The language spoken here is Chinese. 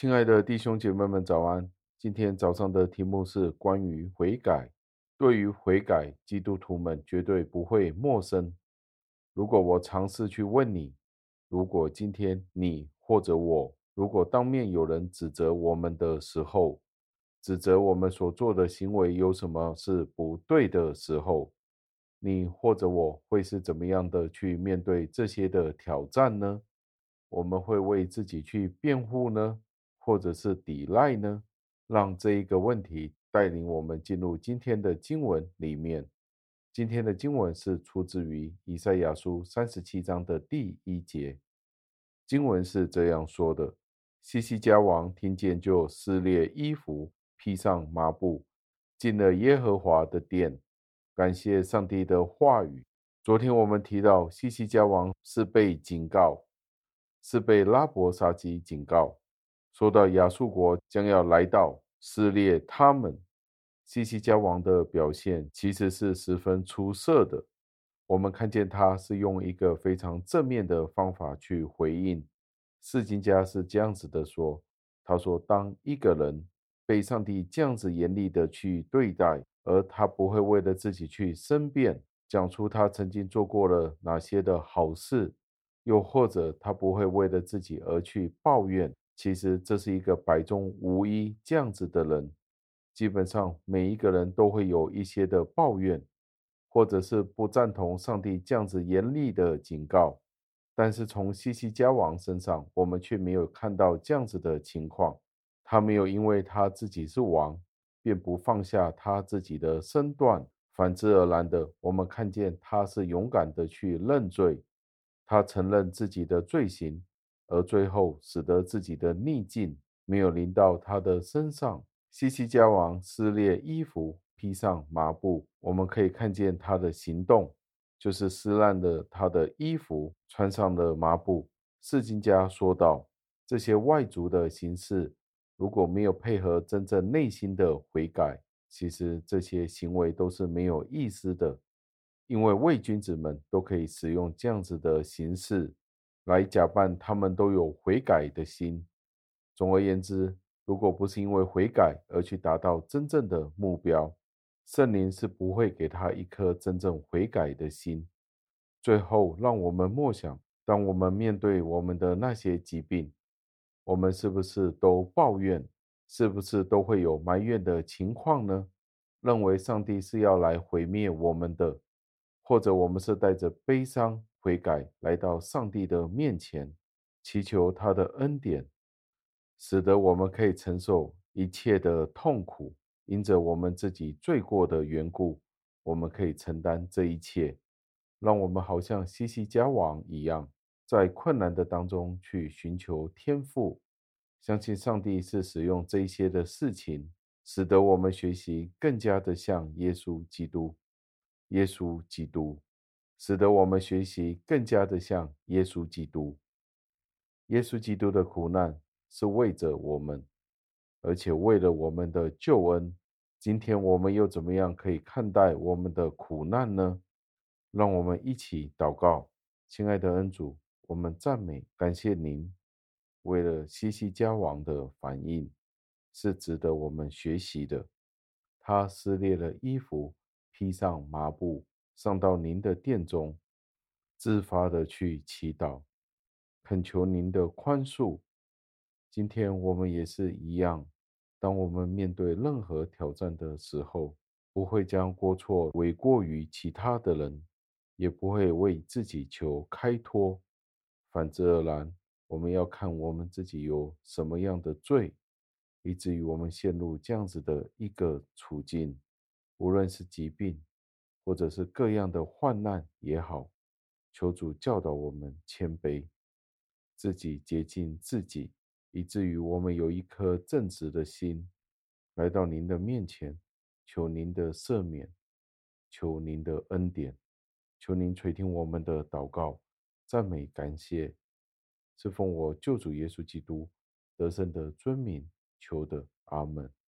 亲爱的弟兄姐妹们，早安！今天早上的题目是关于悔改。对于悔改，基督徒们绝对不会陌生。如果我尝试去问你，如果今天你或者我，如果当面有人指责我们的时候，指责我们所做的行为有什么是不对的时候，你或者我会是怎么样的去面对这些的挑战呢？我们会为自己去辩护呢？或者是抵赖呢？让这一个问题带领我们进入今天的经文里面。今天的经文是出自于以赛亚书三十七章的第一节。经文是这样说的：西西家王听见，就撕裂衣服，披上麻布，进了耶和华的殿，感谢上帝的话语。昨天我们提到，西西家王是被警告，是被拉伯沙基警告。说到亚述国将要来到撕裂他们，希西家王的表现其实是十分出色的。我们看见他是用一个非常正面的方法去回应。四经家是这样子的说：“他说，当一个人被上帝这样子严厉的去对待，而他不会为了自己去申辩，讲出他曾经做过了哪些的好事，又或者他不会为了自己而去抱怨。”其实这是一个百中无一这样子的人，基本上每一个人都会有一些的抱怨，或者是不赞同上帝这样子严厉的警告。但是从西西家王身上，我们却没有看到这样子的情况。他没有因为他自己是王，便不放下他自己的身段，反之而然的，我们看见他是勇敢的去认罪，他承认自己的罪行。而最后，使得自己的逆境没有临到他的身上。西西家王撕裂衣服，披上麻布，我们可以看见他的行动，就是撕烂了他的衣服，穿上了麻布。释经家说道：这些外族的形式，如果没有配合真正内心的悔改，其实这些行为都是没有意思的，因为伪君子们都可以使用这样子的形式。来假扮他们都有悔改的心。总而言之，如果不是因为悔改而去达到真正的目标，圣灵是不会给他一颗真正悔改的心。最后，让我们默想：当我们面对我们的那些疾病，我们是不是都抱怨？是不是都会有埋怨的情况呢？认为上帝是要来毁灭我们的，或者我们是带着悲伤？悔改，来到上帝的面前，祈求他的恩典，使得我们可以承受一切的痛苦。因着我们自己罪过的缘故，我们可以承担这一切。让我们好像希西家王一样，在困难的当中去寻求天赋，相信上帝是使用这一些的事情，使得我们学习更加的像耶稣基督。耶稣基督。使得我们学习更加的像耶稣基督。耶稣基督的苦难是为着我们，而且为了我们的救恩。今天我们又怎么样可以看待我们的苦难呢？让我们一起祷告，亲爱的恩主，我们赞美感谢您，为了西西家王的反应是值得我们学习的。他撕裂了衣服，披上麻布。上到您的殿中，自发的去祈祷，恳求您的宽恕。今天我们也是一样，当我们面对任何挑战的时候，不会将过错诿过于其他的人，也不会为自己求开脱。反之而然，我们要看我们自己有什么样的罪，以至于我们陷入这样子的一个处境，无论是疾病。或者是各样的患难也好，求主教导我们谦卑，自己洁净自己，以至于我们有一颗正直的心，来到您的面前，求您的赦免，求您的恩典，求您垂听我们的祷告，赞美感谢，是奉我救主耶稣基督得胜的尊名求的，阿门。